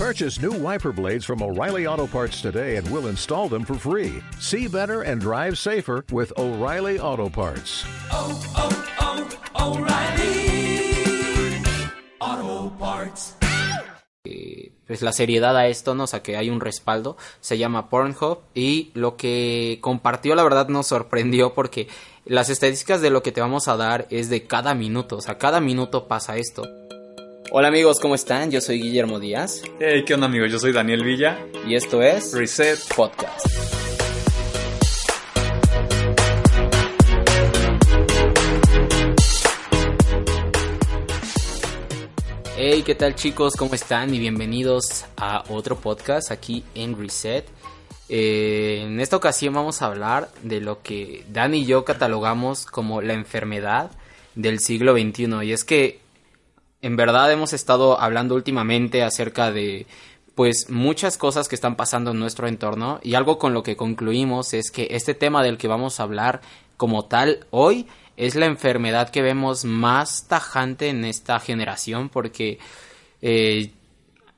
Purchase new wiper blades from O'Reilly Auto Parts today and we'll install them for free. See better and drive safer with O'Reilly Auto Parts. oh, oh, O'Reilly Auto Parts. pues la seriedad a esto, ¿no? O sea, que hay un respaldo, se llama Pornhub y lo que compartió la verdad nos sorprendió porque las estadísticas de lo que te vamos a dar es de cada minuto, o sea, cada minuto pasa esto. Hola amigos, ¿cómo están? Yo soy Guillermo Díaz Hey, ¿qué onda amigos? Yo soy Daniel Villa. y esto es Reset. Podcast. Hey, ¿qué tal chicos? ¿Cómo están? Y bienvenidos a otro podcast aquí en Reset. Eh, en esta ocasión vamos a hablar de lo que Dan y yo catalogamos como la enfermedad del siglo XXI. Y es que en verdad hemos estado hablando últimamente acerca de pues muchas cosas que están pasando en nuestro entorno y algo con lo que concluimos es que este tema del que vamos a hablar como tal hoy es la enfermedad que vemos más tajante en esta generación porque eh,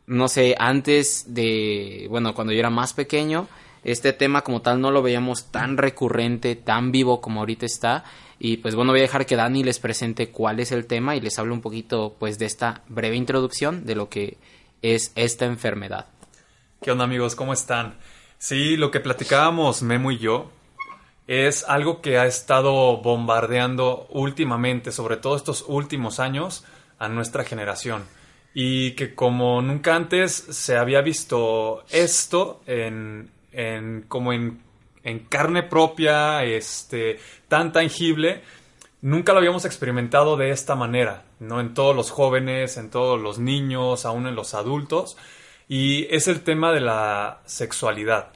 no sé, antes de, bueno, cuando yo era más pequeño, este tema como tal no lo veíamos tan recurrente, tan vivo como ahorita está. Y pues bueno, voy a dejar que Dani les presente cuál es el tema y les hable un poquito pues de esta breve introducción de lo que es esta enfermedad. ¿Qué onda amigos? ¿Cómo están? Sí, lo que platicábamos Memo y yo es algo que ha estado bombardeando últimamente, sobre todo estos últimos años, a nuestra generación. Y que como nunca antes se había visto esto en, en como en, en carne propia, este, tan tangible, nunca lo habíamos experimentado de esta manera, ¿no? En todos los jóvenes, en todos los niños, aún en los adultos. Y es el tema de la sexualidad.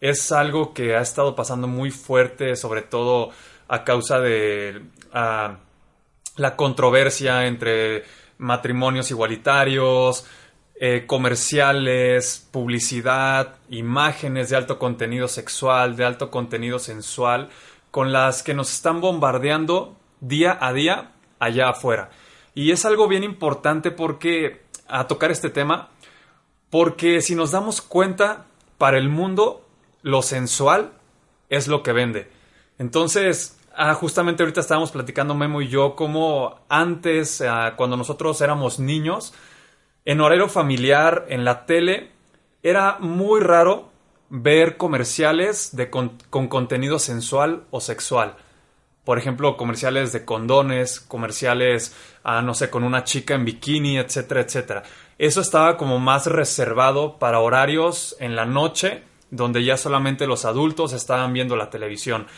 Es algo que ha estado pasando muy fuerte, sobre todo a causa de la controversia entre matrimonios igualitarios, eh, comerciales, publicidad, imágenes de alto contenido sexual, de alto contenido sensual, con las que nos están bombardeando día a día allá afuera. Y es algo bien importante porque a tocar este tema, porque si nos damos cuenta, para el mundo lo sensual es lo que vende. Entonces, ah, justamente ahorita estábamos platicando Memo y yo cómo antes, ah, cuando nosotros éramos niños, en horario familiar, en la tele, era muy raro ver comerciales con, con contenido sensual o sexual. Por ejemplo, comerciales de condones, comerciales, ah, no sé, con una chica en bikini, etcétera, etcétera. Eso estaba como más reservado para horarios en la noche, donde ya solamente los adultos estaban viendo la televisión.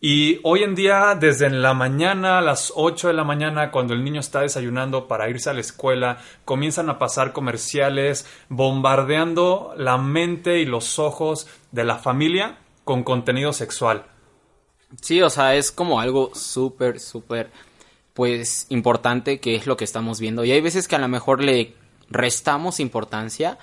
Y hoy en día, desde la mañana, a las 8 de la mañana, cuando el niño está desayunando para irse a la escuela, comienzan a pasar comerciales bombardeando la mente y los ojos de la familia con contenido sexual. Sí, o sea, es como algo súper, súper, pues, importante que es lo que estamos viendo. Y hay veces que a lo mejor le restamos importancia.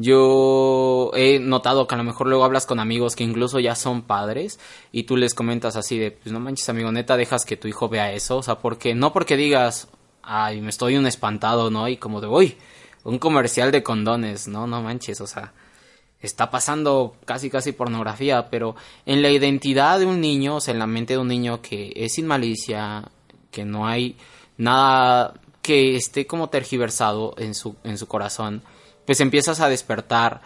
Yo he notado que a lo mejor luego hablas con amigos que incluso ya son padres y tú les comentas así de, pues no manches amigo, neta, dejas que tu hijo vea eso. O sea, porque, no porque digas, ay, me estoy un espantado, ¿no? Y como de, uy, un comercial de condones, no, no manches, o sea, está pasando casi casi pornografía, pero en la identidad de un niño, o sea, en la mente de un niño que es sin malicia, que no hay nada que esté como tergiversado en su, en su corazón, pues empiezas a despertar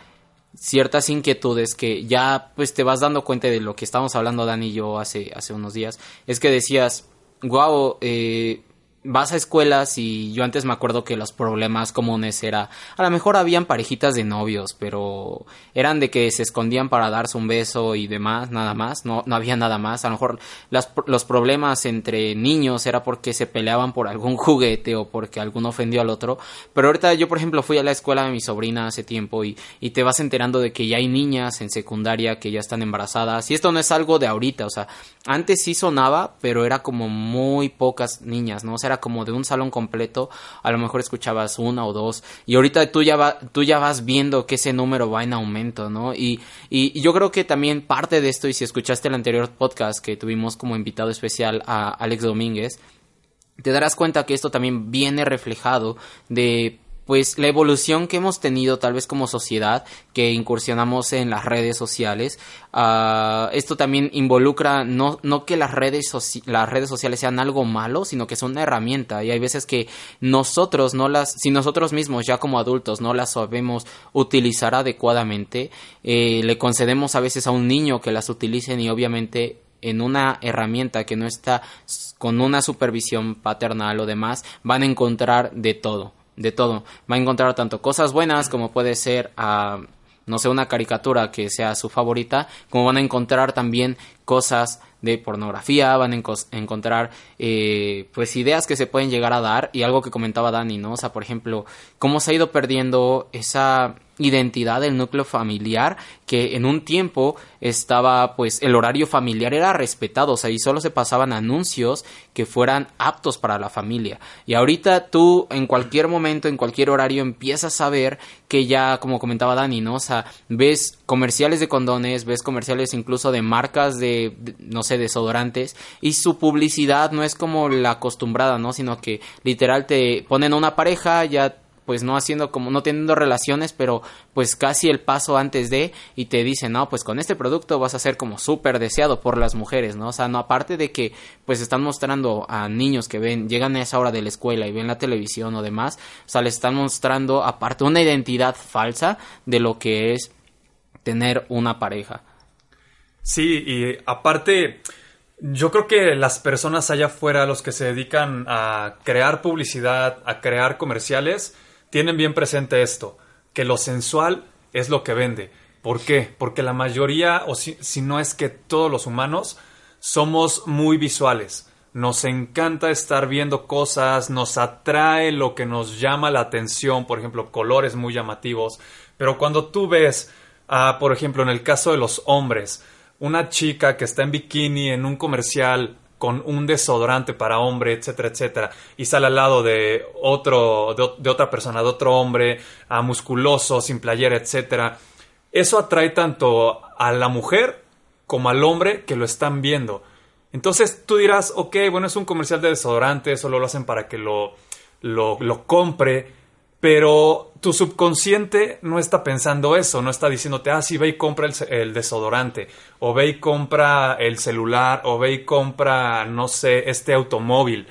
ciertas inquietudes que ya pues te vas dando cuenta de lo que estábamos hablando Dani y yo hace, hace unos días, es que decías, wow, eh, vas a escuelas y yo antes me acuerdo que los problemas comunes era, a lo mejor habían parejitas de novios, pero eran de que se escondían para darse un beso y demás, nada más, no, no había nada más, a lo mejor las, los problemas entre niños era porque se peleaban por algún juguete o porque alguno ofendió al otro, pero ahorita yo por ejemplo fui a la escuela de mi sobrina hace tiempo y, y te vas enterando de que ya hay niñas en secundaria que ya están embarazadas. Y esto no es algo de ahorita, o sea, antes sí sonaba, pero era como muy pocas niñas, ¿no? O sea, como de un salón completo, a lo mejor escuchabas una o dos, y ahorita tú ya, tú ya vas viendo que ese número va en aumento, ¿no? Y, y yo creo que también parte de esto, y si escuchaste el anterior podcast que tuvimos como invitado especial a Alex Domínguez, te darás cuenta que esto también viene reflejado de pues la evolución que hemos tenido tal vez como sociedad, que incursionamos en las redes sociales, ah, esto también involucra no, no que las redes, las redes sociales sean algo malo, sino que son una herramienta. Y hay veces que nosotros no las, si nosotros mismos ya como adultos no las sabemos utilizar adecuadamente, eh, le concedemos a veces a un niño que las utilicen y obviamente en una herramienta que no está con una supervisión paternal o demás, van a encontrar de todo, de todo. Va a encontrar tanto cosas buenas como puede ser, ah, no sé, una caricatura que sea su favorita, como van a encontrar también cosas de pornografía, van a enco- encontrar eh, pues ideas que se pueden llegar a dar y algo que comentaba Dani, ¿no? O sea, por ejemplo, cómo se ha ido perdiendo esa identidad del núcleo familiar que en un tiempo estaba pues el horario familiar era respetado, o sea, y solo se pasaban anuncios que fueran aptos para la familia. Y ahorita tú en cualquier momento, en cualquier horario empiezas a ver que ya como comentaba Dani, ¿no? O sea, ves comerciales de condones, ves comerciales incluso de marcas de, no sé, desodorantes y su publicidad no es como la acostumbrada, ¿no? Sino que literal te ponen una pareja ya pues no haciendo como no teniendo relaciones pero pues casi el paso antes de y te dicen no pues con este producto vas a ser como súper deseado por las mujeres no o sea no aparte de que pues están mostrando a niños que ven llegan a esa hora de la escuela y ven la televisión o demás o sea les están mostrando aparte una identidad falsa de lo que es tener una pareja. Sí, y aparte, yo creo que las personas allá afuera, los que se dedican a crear publicidad, a crear comerciales, tienen bien presente esto, que lo sensual es lo que vende. ¿Por qué? Porque la mayoría, o si, no es que todos los humanos, somos muy visuales. Nos encanta estar viendo cosas, nos atrae lo que nos llama la atención, por ejemplo, colores muy llamativos. Pero cuando tú ves, ah, por ejemplo, en el caso de los hombres, una chica que está en bikini en un comercial con un desodorante para hombre, etcétera, etcétera, y sale al lado de otro, de, otra persona, de otro hombre, ah, musculoso, sin playera, etcétera. Eso atrae tanto a la mujer como al hombre que lo están viendo. Entonces tú dirás, ok, bueno, es un comercial de desodorante, solo lo hacen para que lo, lo compre, pero tu subconsciente no está pensando eso, no está diciéndote, ah, sí, ve y compra el, desodorante, o ve y compra el celular, o ve y compra, no sé, este automóvil.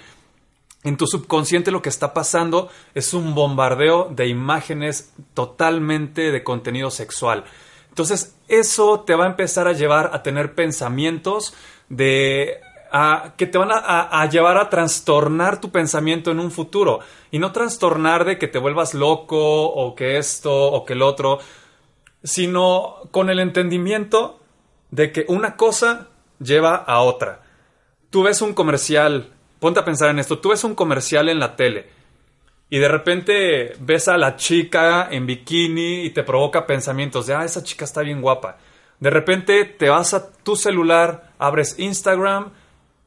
En tu subconsciente lo que está pasando es un bombardeo de imágenes totalmente de contenido sexual. Entonces, eso te va a empezar a llevar a tener pensamientos de a, que te van a, a, a, llevar a trastornar tu pensamiento en un futuro. Y no trastornar de que te vuelvas loco o que esto o que el otro, sino con el entendimiento de que una cosa lleva a otra. Tú ves un comercial, ponte a pensar en esto, tú ves un comercial en la tele y de repente ves a la chica en bikini y te provoca pensamientos de, ah, esa chica está bien guapa. De repente te vas a tu celular, abres Instagram,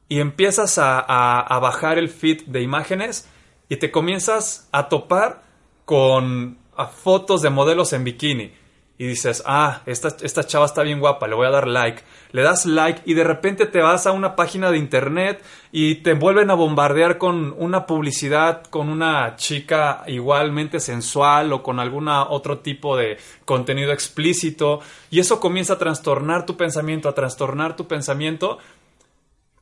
y empiezas a, a, bajar el feed de imágenes y te comienzas a topar con fotos de modelos en bikini. Y dices, ah, esta, esta chava está bien guapa, le voy a dar like. Le das like y de repente te vas a una página de internet y te vuelven a bombardear con una publicidad, con una chica igualmente sensual o con algún otro tipo de contenido explícito. Y eso comienza a trastornar tu pensamiento, a trastornar tu pensamiento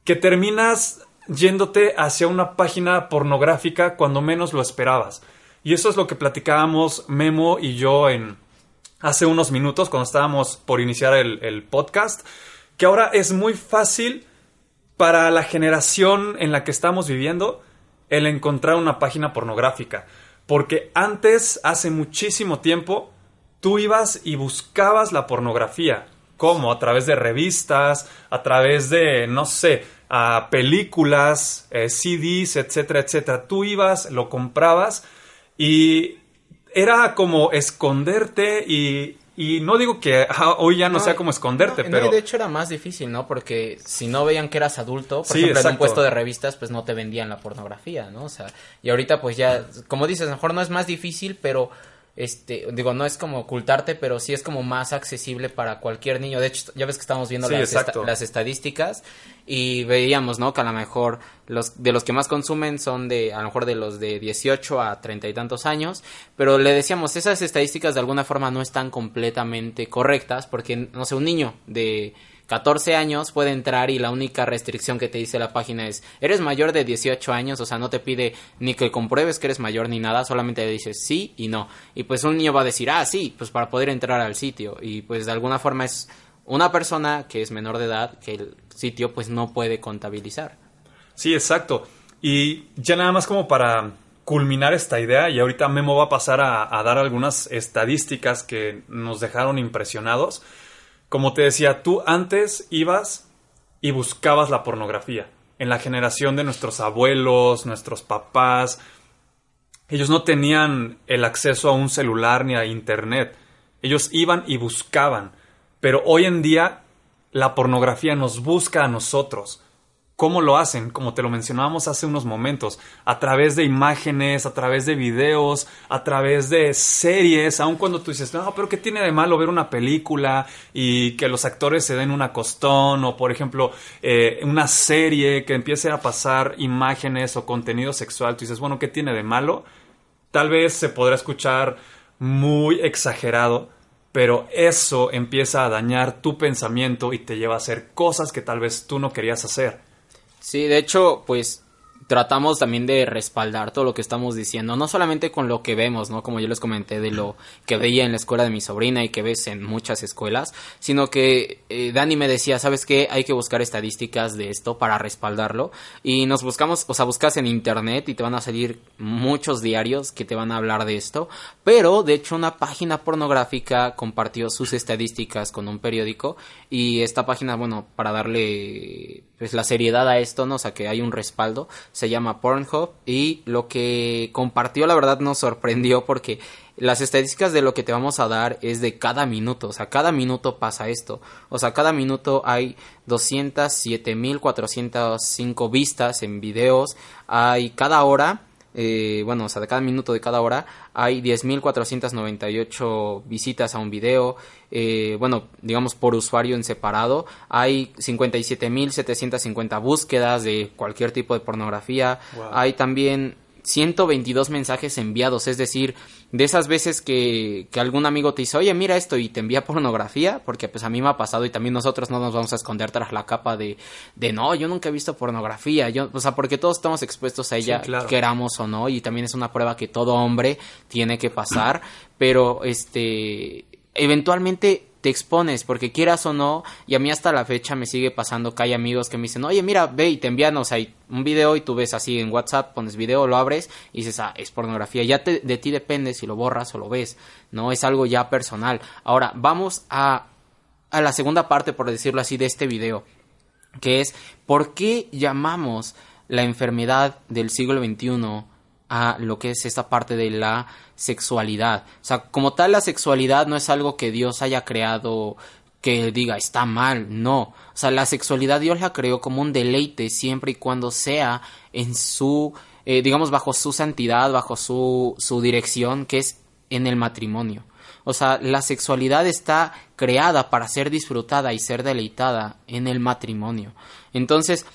que terminas yéndote hacia una página pornográfica cuando menos lo esperabas. Y eso es lo que platicábamos Memo y yo en hace unos minutos cuando estábamos por iniciar el, el podcast, que ahora es muy fácil para la generación en la que estamos viviendo el encontrar una página pornográfica. Porque antes, hace muchísimo tiempo, tú ibas y buscabas la pornografía. ¿Cómo? A través de revistas, a través de, no sé, a películas, eh, CDs, etcétera, etcétera. Tú ibas, lo comprabas y era como esconderte y, y no digo que hoy ya no, no, sea como esconderte, no, pero... No, de hecho era más difícil, ¿no? Porque si no veían que eras adulto, por sí, ejemplo, exacto. en un puesto de revistas, pues no te vendían la pornografía, ¿no? O sea, y ahorita pues ya, como dices, mejor no es más difícil, pero este, digo, no es como ocultarte, pero sí es como más accesible para cualquier niño. De hecho, ya ves que estamos viendo Sí, las, esta- las estadísticas y veíamos, ¿no? Que a lo mejor los de los que más consumen son de, a lo mejor de los de 18 a 30 y tantos años, pero le decíamos, esas estadísticas de alguna forma no están completamente correctas porque, no sé, un niño de 14 años puede entrar y la única restricción que te dice la página es, eres mayor de 18 años, o sea, no te pide ni que compruebes que eres mayor ni nada, solamente le dices sí y no. Y pues un niño va a decir, ah, sí, pues para poder entrar al sitio. Y pues de alguna forma es una persona que es menor de edad que el sitio pues no puede contabilizar. Sí, exacto. Y ya nada más como para culminar esta idea, y ahorita Memo va a pasar a, a dar algunas estadísticas que nos dejaron impresionados. Como te decía, tú antes ibas y buscabas la pornografía. En la generación de nuestros abuelos, nuestros papás, ellos no tenían el acceso a un celular ni a internet. Ellos iban y buscaban. Pero hoy en día la pornografía nos busca a nosotros. ¿Cómo lo hacen? Como te lo mencionábamos hace unos momentos, a través de imágenes, a través de videos, a través de series, aun cuando tú dices, no, pero ¿qué tiene de malo ver una película y que los actores se den un acostón o, por ejemplo, eh, una serie que empiece a pasar imágenes o contenido sexual? Tú dices, bueno, ¿qué tiene de malo? Tal vez se podrá escuchar muy exagerado, pero eso empieza a dañar tu pensamiento y te lleva a hacer cosas que tal vez tú no querías hacer. Sí, de hecho, pues tratamos también de respaldar todo lo que estamos diciendo, no solamente con lo que vemos, ¿no? Como yo les comenté de lo que veía en la escuela de mi sobrina y que ves en muchas escuelas, sino que eh, Dani me decía, ¿sabes qué? Hay que buscar estadísticas de esto para respaldarlo y nos buscamos, o sea, buscas en internet y te van a salir muchos diarios que te van a hablar de esto, pero de hecho una página pornográfica compartió sus estadísticas con un periódico y esta página, bueno, para darle pues la seriedad a esto, ¿no? O sea, que hay un respaldo, se llama Pornhub y lo que compartió la verdad nos sorprendió porque las estadísticas de lo que te vamos a dar es de cada minuto, o sea, cada minuto pasa esto, o sea, cada minuto hay 207.405 vistas en videos, hay cada hora eh, bueno, o sea, de cada minuto de cada hora hay 10.498 visitas a un video, eh, bueno, digamos por usuario en separado, hay 57.750 búsquedas de cualquier tipo de pornografía, Wow. hay también 122 mensajes enviados, es decir, de esas veces que, que algún amigo te dice, oye, mira esto y te envía pornografía, porque pues a mí me ha pasado y también nosotros no nos vamos a esconder tras la capa de, de no, yo nunca he visto pornografía, yo, o sea, porque todos estamos expuestos a ella, Sí, claro. queramos o no, y también es una prueba que todo hombre tiene que pasar, pero este, eventualmente te expones, porque quieras o no, y a mí hasta la fecha me sigue pasando que hay amigos que me dicen, oye, mira, ve y te envían, o sea, un video y tú ves así en WhatsApp, pones video, lo abres y dices, ah, es pornografía. Ya te- de ti depende si lo borras o lo ves, ¿no? Es algo ya personal. Ahora, vamos a, a la segunda parte, por decirlo así, de este video, que es, ¿por qué llamamos la enfermedad del siglo XXI a lo que es esta parte de la sexualidad? O sea, como tal, la sexualidad no es algo que Dios haya creado que diga está mal, no. O sea, la sexualidad Dios la creó como un deleite siempre y cuando sea en su, eh, digamos, bajo su santidad, bajo su, su dirección, que es en el matrimonio. O sea, la sexualidad está creada para ser disfrutada y ser deleitada en el matrimonio. Entonces,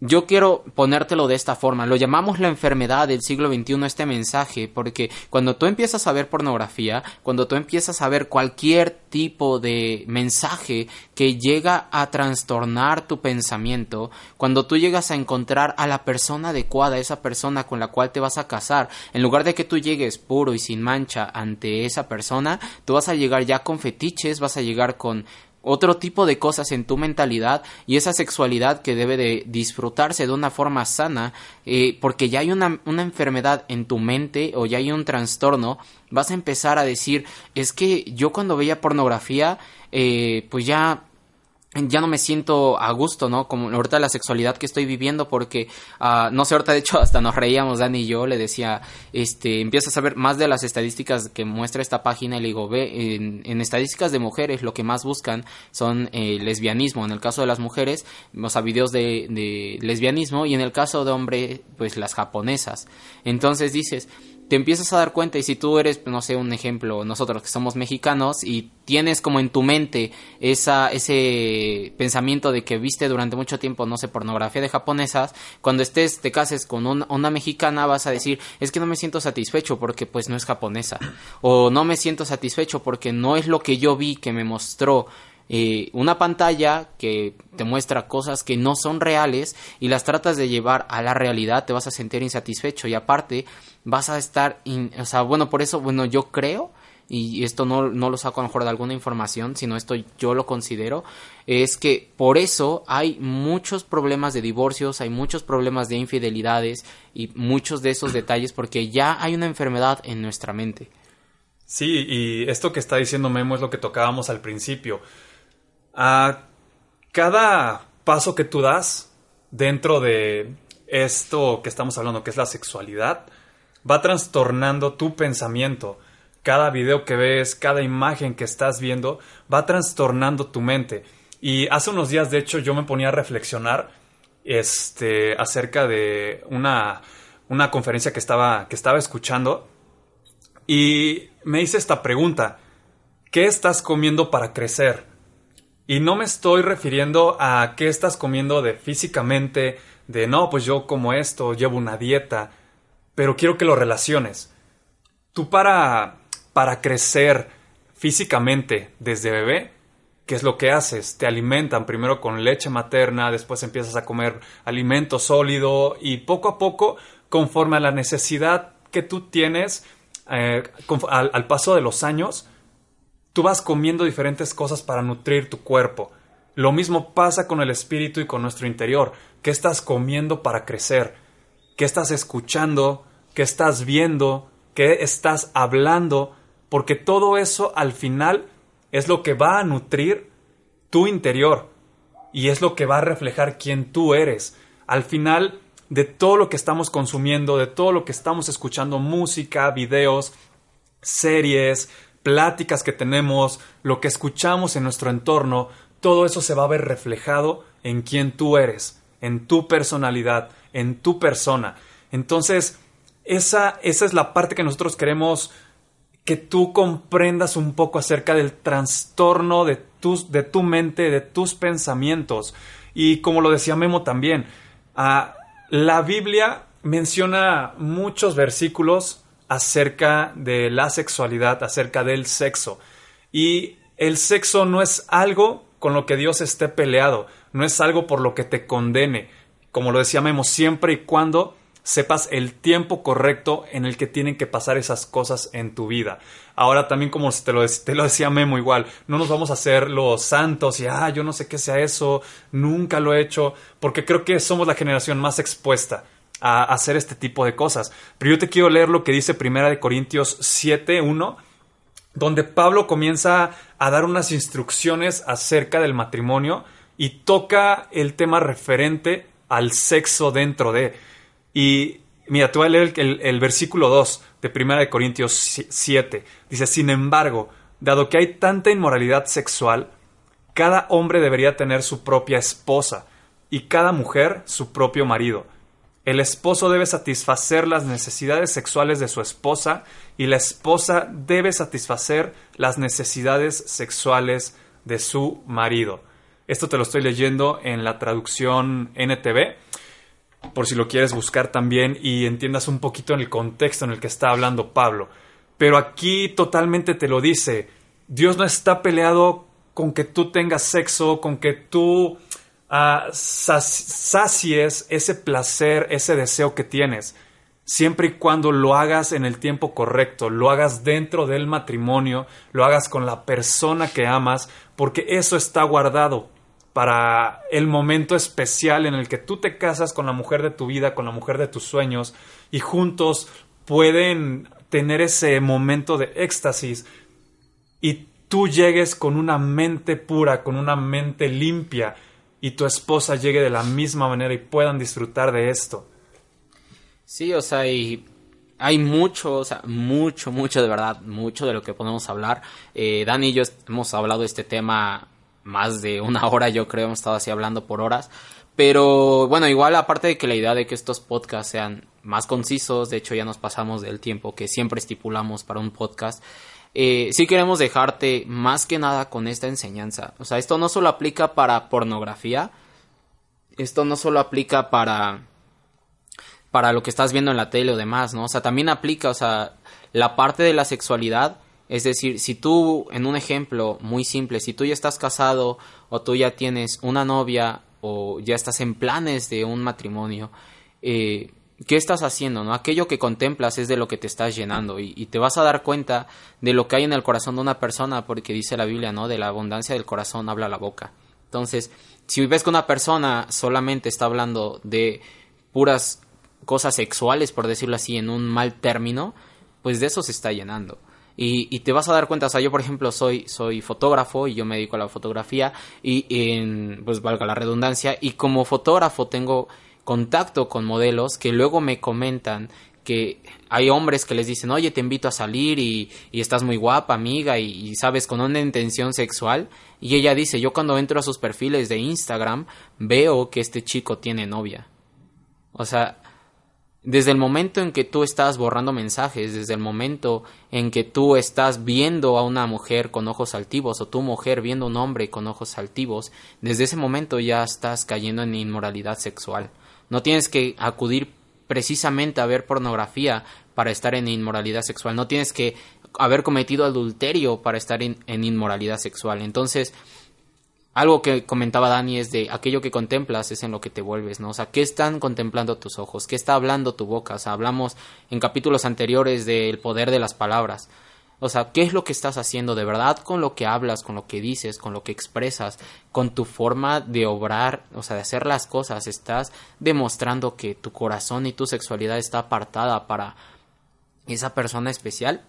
yo quiero ponértelo de esta forma. Lo llamamos la enfermedad del siglo XXI este mensaje porque cuando tú empiezas a ver pornografía, cuando tú empiezas a ver cualquier tipo de mensaje que llega a trastornar tu pensamiento, cuando tú llegas a encontrar a la persona adecuada, esa persona con la cual te vas a casar, en lugar de que tú llegues puro y sin mancha ante esa persona, tú vas a llegar ya con fetiches, vas a llegar con otro tipo de cosas en tu mentalidad y esa sexualidad que debe de disfrutarse de una forma sana eh, porque ya hay una, una enfermedad en tu mente o ya hay un trastorno vas a empezar a decir es que yo cuando veía pornografía eh, pues ya ya no me siento a gusto, ¿no? Como ahorita la sexualidad que estoy viviendo porque, ah, no sé, ahorita de hecho hasta nos reíamos, Dani y yo, le decía, este, empiezas a ver más de las estadísticas que muestra esta página y le digo, ve, en, estadísticas de mujeres lo que más buscan son eh, lesbianismo, en el caso de las mujeres, o sea, videos de, de lesbianismo y en el caso de hombre, pues las japonesas. Entonces dices, te empiezas a dar cuenta y si tú eres, no sé, un ejemplo, nosotros que somos mexicanos y tienes como en tu mente esa, ese pensamiento de que viste durante mucho tiempo, no sé, pornografía de japonesas, cuando estés, te cases con un- una mexicana vas a decir, es que no me siento satisfecho porque pues no es japonesa, o no me siento satisfecho porque no es lo que yo vi que me mostró eh, una pantalla que te muestra cosas que no son reales y las tratas de llevar a la realidad, te vas a sentir insatisfecho y aparte vas a estar, o sea, bueno, por eso, bueno, yo creo, y esto no, no lo saco a lo mejor de alguna información, sino esto yo lo considero, es que por eso hay muchos problemas de divorcios, hay muchos problemas de infidelidades y muchos de esos detalles porque ya hay una enfermedad en nuestra mente. Sí, y esto que está diciendo Memo es lo que tocábamos al principio. A cada paso que tú das dentro de esto que estamos hablando, que es la sexualidad, va trastornando tu pensamiento. Cada video que ves, cada imagen que estás viendo, va trastornando tu mente. Y hace unos días, de hecho, yo me ponía a reflexionar este, acerca de una, una conferencia que estaba, que estaba escuchando y me hice esta pregunta. ¿Qué estás comiendo para crecer? Y no me estoy refiriendo a qué estás comiendo de físicamente, de no, pues yo como esto, llevo una dieta, pero quiero que lo relaciones. Tú para, para crecer físicamente desde bebé, ¿qué es lo que haces? Te alimentan primero con leche materna, después empiezas a comer alimento sólido y poco a poco, conforme a la necesidad que tú tienes, eh, al paso de los años, tú vas comiendo diferentes cosas para nutrir tu cuerpo. Lo mismo pasa con el espíritu y con nuestro interior. ¿Qué estás comiendo para crecer? ¿Qué estás escuchando? ¿Qué estás viendo? ¿Qué estás hablando? Porque todo eso al final es lo que va a nutrir tu interior y es lo que va a reflejar quién tú eres. Al final de todo lo que estamos consumiendo, de todo lo que estamos escuchando, música, videos, series, pláticas que tenemos, lo que escuchamos en nuestro entorno, todo eso se va a ver reflejado en quién tú eres, en tu personalidad, en tu persona. Entonces, esa, esa es la parte que nosotros queremos que tú comprendas un poco acerca del trastorno de, tus, de tu mente, de tus pensamientos. Y como lo decía Memo también, ah, la Biblia menciona muchos versículos acerca de la sexualidad, acerca del sexo. Y el sexo no es algo con lo que Dios esté peleado, no es algo por lo que te condene. Como lo decía Memo, siempre y cuando sepas el tiempo correcto en el que tienen que pasar esas cosas en tu vida. Ahora también como te lo, te lo decía Memo igual, no nos vamos a hacer los santos y, ah, yo no sé qué sea eso, nunca lo he hecho, porque creo que somos la generación más expuesta a hacer este tipo de cosas. Pero yo te quiero leer lo que dice Primera de Corintios 7, 1, donde Pablo comienza a dar unas instrucciones acerca del matrimonio y toca el tema referente al sexo dentro de. Y mira, te voy a leer el, versículo 2 de 1 Corintios 7. Dice, sin embargo, dado que hay tanta inmoralidad sexual, cada hombre debería tener su propia esposa y cada mujer su propio marido. El esposo debe satisfacer las necesidades sexuales de su esposa y la esposa debe satisfacer las necesidades sexuales de su marido. Esto te lo estoy leyendo en la traducción NTV, por si lo quieres buscar también y entiendas un poquito en el contexto en el que está hablando Pablo. Pero aquí totalmente te lo dice. Dios no está peleado con que tú tengas sexo, con que tú sac- sacies ese placer, ese deseo que tienes. Siempre y cuando lo hagas en el tiempo correcto, lo hagas dentro del matrimonio, lo hagas con la persona que amas, porque eso está guardado para el momento especial en el que tú te casas con la mujer de tu vida, con la mujer de tus sueños, y juntos pueden tener ese momento de éxtasis y tú llegues con una mente pura, con una mente limpia, y tu esposa llegue de la misma manera y puedan disfrutar de esto. Sí, o sea, hay mucho, o sea, mucho, mucho de verdad, mucho de lo que podemos hablar. Eh, Dani y yo hemos hablado de este tema más de una hora, yo creo, hemos estado así hablando por horas. Pero bueno, igual aparte de que la idea de que estos podcasts sean más concisos, de hecho ya nos pasamos del tiempo que siempre estipulamos para un podcast. Eh, sí queremos dejarte más que nada con esta enseñanza. O sea, esto no solo aplica para pornografía, esto no solo aplica para para lo que estás viendo en la tele o demás, ¿no? O sea, también aplica, o sea, la parte de la sexualidad, es decir, si tú, en un ejemplo muy simple, si tú ya estás casado o tú ya tienes una novia o ya estás en planes de un matrimonio, eh, ¿qué estás haciendo? ¿no? Aquello que contemplas es de lo que te estás llenando y, te vas a dar cuenta de lo que hay en el corazón de una persona porque dice la Biblia, ¿no? De la abundancia del corazón habla la boca. Entonces, si ves que una persona solamente está hablando de puras cosas sexuales, por decirlo así, en un mal término, pues de eso se está llenando. Y, y, te vas a dar cuenta, o sea, yo por ejemplo soy, soy fotógrafo y yo me dedico a la fotografía y en, pues valga la redundancia, y como fotógrafo tengo contacto con modelos que luego me comentan que hay hombres que les dicen, oye, te invito a salir y, y estás muy guapa, amiga, y, y, sabes, con una intención sexual. Y ella dice, yo cuando entro a sus perfiles de Instagram veo que este chico tiene novia. O sea, desde el momento en que tú estás borrando mensajes, desde el momento en que tú estás viendo a una mujer con ojos altivos o tu mujer viendo a un hombre con ojos altivos, desde ese momento ya estás cayendo en inmoralidad sexual. No tienes que acudir precisamente a ver pornografía para estar en inmoralidad sexual. No tienes que haber cometido adulterio para estar en, inmoralidad sexual. Entonces, algo que comentaba Dani es de aquello que contemplas es en lo que te vuelves, ¿no? O sea, ¿qué están contemplando tus ojos? ¿Qué está hablando tu boca? Hablamos en capítulos anteriores del poder de las palabras. O sea, ¿qué es lo que estás haciendo de verdad con lo que hablas, con lo que dices, con lo que expresas, con tu forma de obrar, o sea, de hacer las cosas? Estás demostrando que tu corazón y tu sexualidad está apartada para esa persona especial.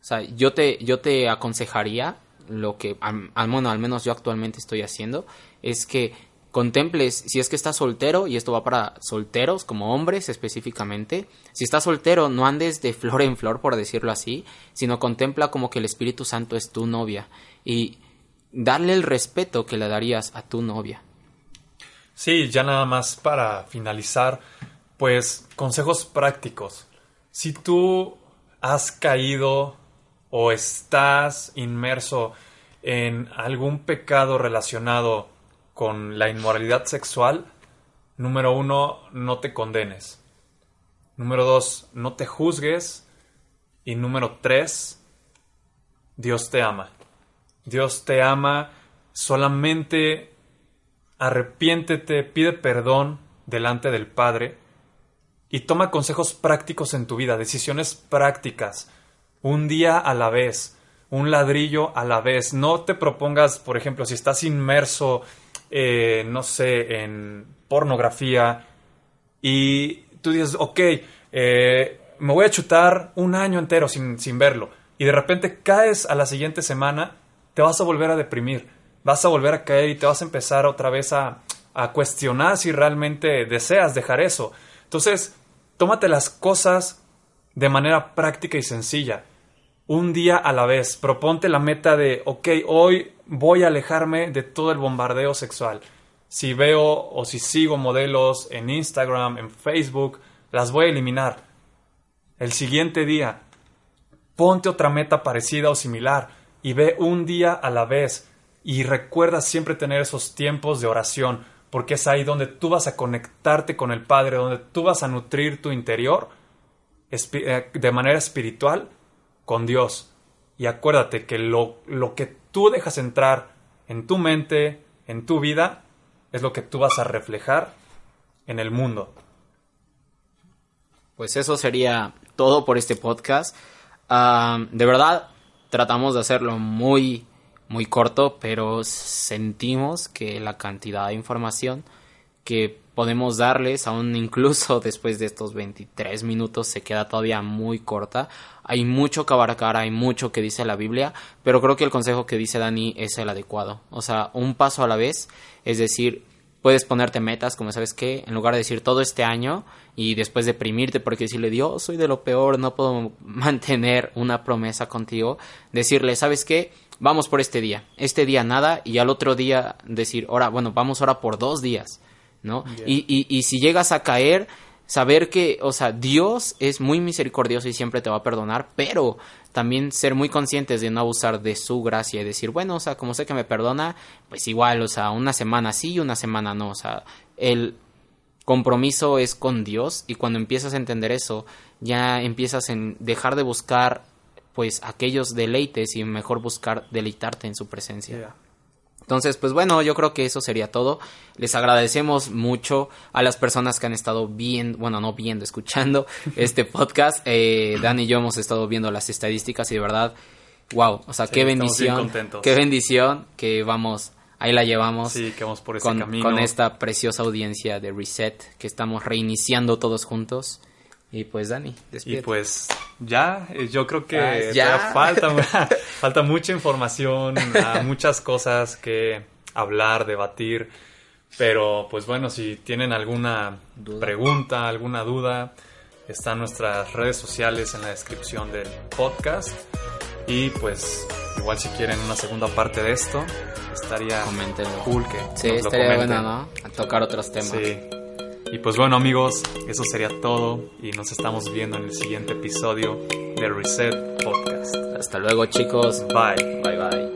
O sea, yo te, yo te aconsejaría lo que, bueno, al menos yo actualmente estoy haciendo, es que contemples si es que estás soltero, y esto va para solteros, como hombres específicamente, si estás soltero no andes de flor en flor, por decirlo así, sino contempla como que el Espíritu Santo es tu novia y darle el respeto que le darías a tu novia. Sí, ya nada más para finalizar, pues consejos prácticos. Si tú has caído o estás inmerso en algún pecado relacionado con la inmoralidad sexual, número uno, no te condenes. Número dos, no te juzgues. Y número tres, Dios te ama. Dios te ama, solamente arrepiéntete, pide perdón delante del Padre y toma consejos prácticos en tu vida, decisiones prácticas un día a la vez, un ladrillo a la vez. No te propongas, por ejemplo, si estás inmerso, eh, no sé, en pornografía y tú dices, ok, eh, me voy a chutar un año entero sin, sin verlo y de repente caes a la siguiente semana, te vas a volver a deprimir, vas a volver a caer y te vas a empezar otra vez a, a cuestionar si realmente deseas dejar eso. Entonces, tómate las cosas de manera práctica y sencilla un día a la vez. Proponte la meta de, ok, hoy voy a alejarme de todo el bombardeo sexual. Si veo o si sigo modelos en Instagram, en Facebook, las voy a eliminar. El siguiente día, ponte otra meta parecida o similar y ve un día a la vez. Y recuerda siempre tener esos tiempos de oración, porque es ahí donde tú vas a conectarte con el Padre, donde tú vas a nutrir tu interior eh, de manera espiritual con Dios. Y acuérdate que lo, lo que tú dejas entrar en tu mente, en tu vida, es lo que tú vas a reflejar en el mundo. Pues eso sería todo por este podcast. Uh, de verdad, tratamos de hacerlo muy, muy corto, pero sentimos que la cantidad de información que podemos darles, aún incluso después de estos 23 minutos, se queda todavía muy corta. Hay mucho que abarcar, hay mucho que dice la Biblia, pero creo que el consejo que dice Dani es el adecuado. O sea, un paso a la vez, es decir, puedes ponerte metas, como sabes que, en lugar de decir todo este año y después deprimirte porque decirle, Dios, soy de lo peor, no puedo mantener una promesa contigo, decirle, ¿sabes qué? Vamos por este día, este día nada y al otro día decir, ahora, bueno, vamos ahora por dos días ¿no? Y, y, y, si llegas a caer, saber que, o sea, Dios es muy misericordioso y siempre te va a perdonar, pero también ser muy conscientes de no abusar de su gracia y decir, bueno, o sea, como sé que me perdona, pues igual, o sea, una semana sí y una semana no, o sea, el compromiso es con Dios y cuando empiezas a entender eso, ya empiezas en dejar de buscar pues aquellos deleites y mejor buscar deleitarte en su presencia. Yeah. Entonces, pues bueno, yo creo que eso sería todo. Les agradecemos mucho a las personas que han estado viendo, bueno, no viendo, escuchando este podcast. Eh, Dan y yo hemos estado viendo las estadísticas y de verdad, wow, o sea, Sí, qué bendición, qué bendición que vamos, ahí la llevamos Sí, que vamos por ese con, camino. con esta preciosa audiencia de Reset que estamos reiniciando todos juntos. Y pues Dani, Y despídete. pues ya, eh, yo creo que Ah, ya. falta, falta mucha información, ah, muchas cosas que hablar, debatir. Pero pues bueno, si tienen alguna Duda. pregunta, alguna duda, están nuestras redes sociales en la descripción del podcast. Y pues igual si quieren una segunda parte de esto, estaría Coméntenlo. cool que Sí, nos lo estaría comenten. bueno, ¿no? A tocar otros temas. Sí. Y pues bueno amigos, eso sería todo y nos estamos viendo en el siguiente episodio de Reset Podcast. Hasta luego, chicos. Bye. Bye bye.